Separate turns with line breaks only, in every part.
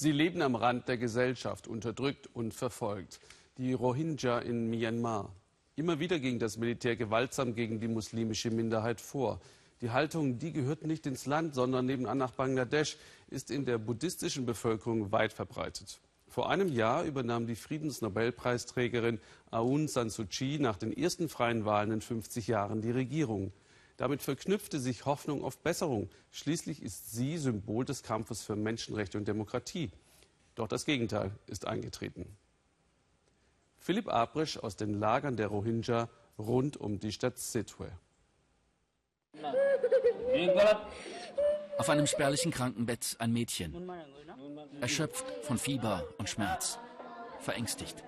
Sie leben am Rand der Gesellschaft, unterdrückt und verfolgt. Die Rohingya in Myanmar. Immer wieder ging das Militär gewaltsam gegen die muslimische Minderheit vor. Die Haltung, die gehört nicht ins Land, sondern nebenan nach Bangladesch, ist in der buddhistischen Bevölkerung weit verbreitet. Vor einem Jahr übernahm die Friedensnobelpreisträgerin Aung San Suu Kyi nach den ersten freien Wahlen in 50 Jahren die Regierung. Damit verknüpfte sich Hoffnung auf Besserung. Schließlich ist sie Symbol des Kampfes für Menschenrechte und Demokratie. Doch das Gegenteil ist eingetreten. Philipp Abrisch aus den Lagern der Rohingya rund um die Stadt Sitwe.
Auf einem spärlichen Krankenbett ein Mädchen. Erschöpft von Fieber und Schmerz. Verängstigt.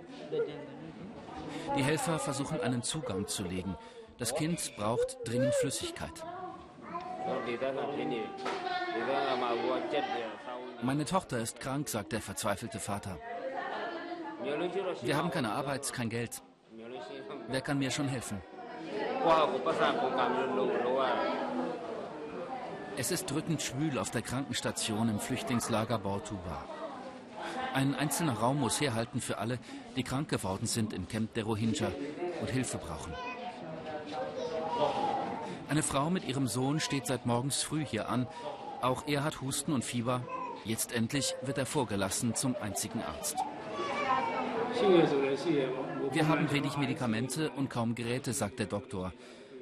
Die Helfer versuchen einen Zugang zu legen. Das Kind braucht dringend Flüssigkeit. Meine Tochter ist krank, sagt der verzweifelte Vater. Wir haben keine Arbeit, kein Geld. Wer kann mir schon helfen? Es ist drückend schwül auf der Krankenstation im Flüchtlingslager Bortuba. Ein einzelner Raum muss herhalten für alle, die krank geworden sind im Camp der Rohingya und Hilfe brauchen. Eine Frau mit ihrem Sohn steht seit morgens früh hier an. Auch er hat Husten und Fieber. Jetzt endlich wird er vorgelassen zum einzigen Arzt. Wir haben wenig Medikamente und kaum Geräte, sagt der Doktor.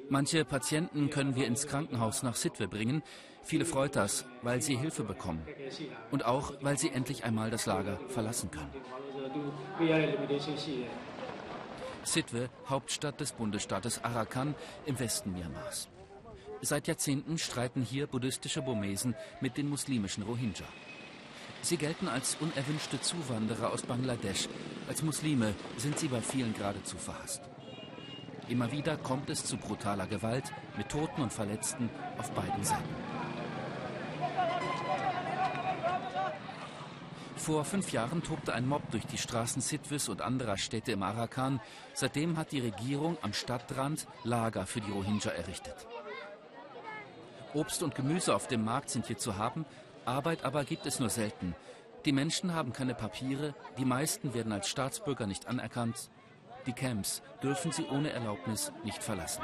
Manche Patienten können wir ins Krankenhaus nach Sitwe bringen. Viele freut das, weil sie Hilfe bekommen. Und auch, weil sie endlich einmal das Lager verlassen können. Sitwe, Hauptstadt des Bundesstaates Arakan im Westen Myanmars. Seit Jahrzehnten streiten hier buddhistische Burmesen mit den muslimischen Rohingya. Sie gelten als unerwünschte Zuwanderer aus Bangladesch. Als Muslime sind sie bei vielen geradezu verhasst. Immer wieder kommt es zu brutaler Gewalt mit Toten und Verletzten auf beiden Seiten. Vor fünf Jahren tobte ein Mob durch die Straßen Sitwis und anderer Städte im Arakan. Seitdem hat die Regierung am Stadtrand Lager für die Rohingya errichtet. Obst und Gemüse auf dem Markt sind hier zu haben, Arbeit aber gibt es nur selten. Die Menschen haben keine Papiere, die meisten werden als Staatsbürger nicht anerkannt. Die Camps dürfen sie ohne Erlaubnis nicht verlassen.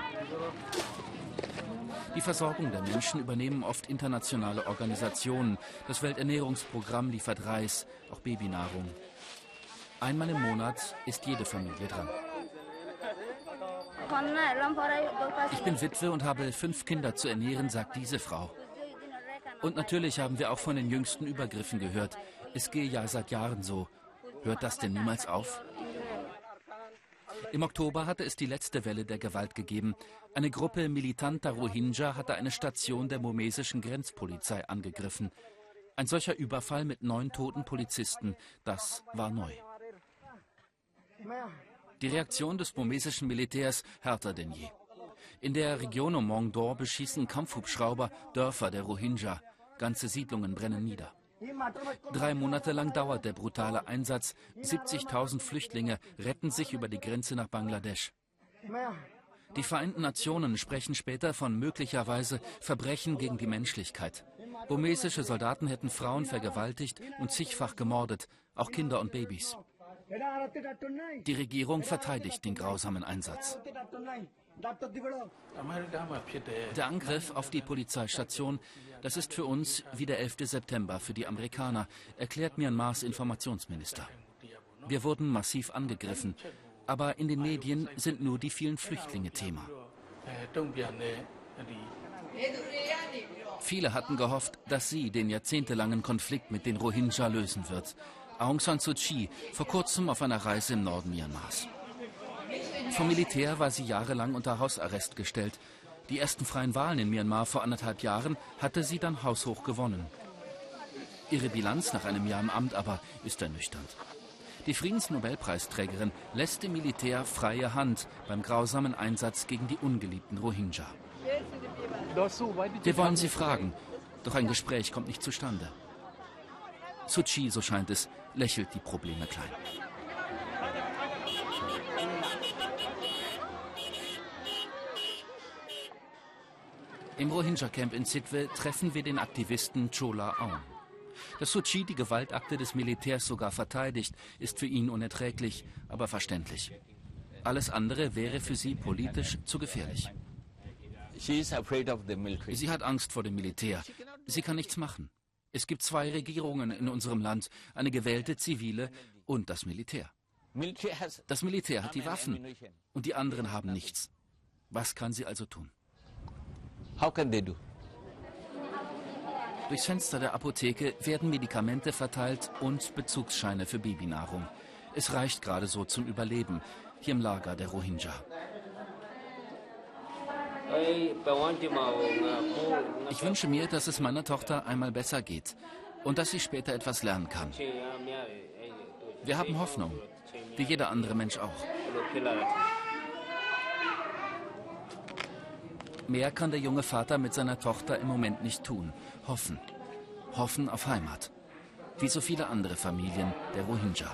Die Versorgung der Menschen übernehmen oft internationale Organisationen. Das Welternährungsprogramm liefert Reis, auch Babynahrung. Einmal im Monat ist jede Familie dran. Ich bin Witwe und habe fünf Kinder zu ernähren, sagt diese Frau. Und natürlich haben wir auch von den jüngsten Übergriffen gehört. Es gehe ja seit Jahren so. Hört das denn niemals auf? Im Oktober hatte es die letzte Welle der Gewalt gegeben. Eine Gruppe militanter Rohingya hatte eine Station der burmesischen Grenzpolizei angegriffen. Ein solcher Überfall mit neun toten Polizisten, das war neu. Die Reaktion des burmesischen Militärs härter denn je. In der Region um Mongdor beschießen Kampfhubschrauber Dörfer der Rohingya. Ganze Siedlungen brennen nieder. Drei Monate lang dauert der brutale Einsatz. 70.000 Flüchtlinge retten sich über die Grenze nach Bangladesch. Die Vereinten Nationen sprechen später von möglicherweise Verbrechen gegen die Menschlichkeit. Burmesische Soldaten hätten Frauen vergewaltigt und zigfach gemordet, auch Kinder und Babys. Die Regierung verteidigt den grausamen Einsatz. Der Angriff auf die Polizeistation, das ist für uns wie der 11. September für die Amerikaner, erklärt Myanmars Informationsminister. Wir wurden massiv angegriffen, aber in den Medien sind nur die vielen Flüchtlinge Thema. Viele hatten gehofft, dass sie den jahrzehntelangen Konflikt mit den Rohingya lösen wird. Aung San Suu Kyi vor kurzem auf einer Reise im Norden Myanmars. Vom Militär war sie jahrelang unter Hausarrest gestellt. Die ersten freien Wahlen in Myanmar vor anderthalb Jahren hatte sie dann haushoch gewonnen. Ihre Bilanz nach einem Jahr im Amt aber ist ernüchternd. Die Friedensnobelpreisträgerin lässt dem Militär freie Hand beim grausamen Einsatz gegen die ungeliebten Rohingya. Wir wollen sie fragen, doch ein Gespräch kommt nicht zustande. Suchi, so scheint es, lächelt die Probleme klein. Im Rohingya-Camp in Sitwe treffen wir den Aktivisten Chola Aung. Dass Suu Kyi die Gewaltakte des Militärs sogar verteidigt, ist für ihn unerträglich, aber verständlich. Alles andere wäre für sie politisch zu gefährlich. Sie hat Angst vor dem Militär. Sie kann nichts machen. Es gibt zwei Regierungen in unserem Land, eine gewählte zivile und das Militär. Das Militär hat die Waffen und die anderen haben nichts. Was kann sie also tun? Durchs Fenster der Apotheke werden Medikamente verteilt und Bezugsscheine für Babynahrung. Es reicht gerade so zum Überleben, hier im Lager der Rohingya. Ich wünsche mir, dass es meiner Tochter einmal besser geht und dass sie später etwas lernen kann. Wir haben Hoffnung, wie jeder andere Mensch auch. Mehr kann der junge Vater mit seiner Tochter im Moment nicht tun. Hoffen. Hoffen auf Heimat. Wie so viele andere Familien der Rohingya.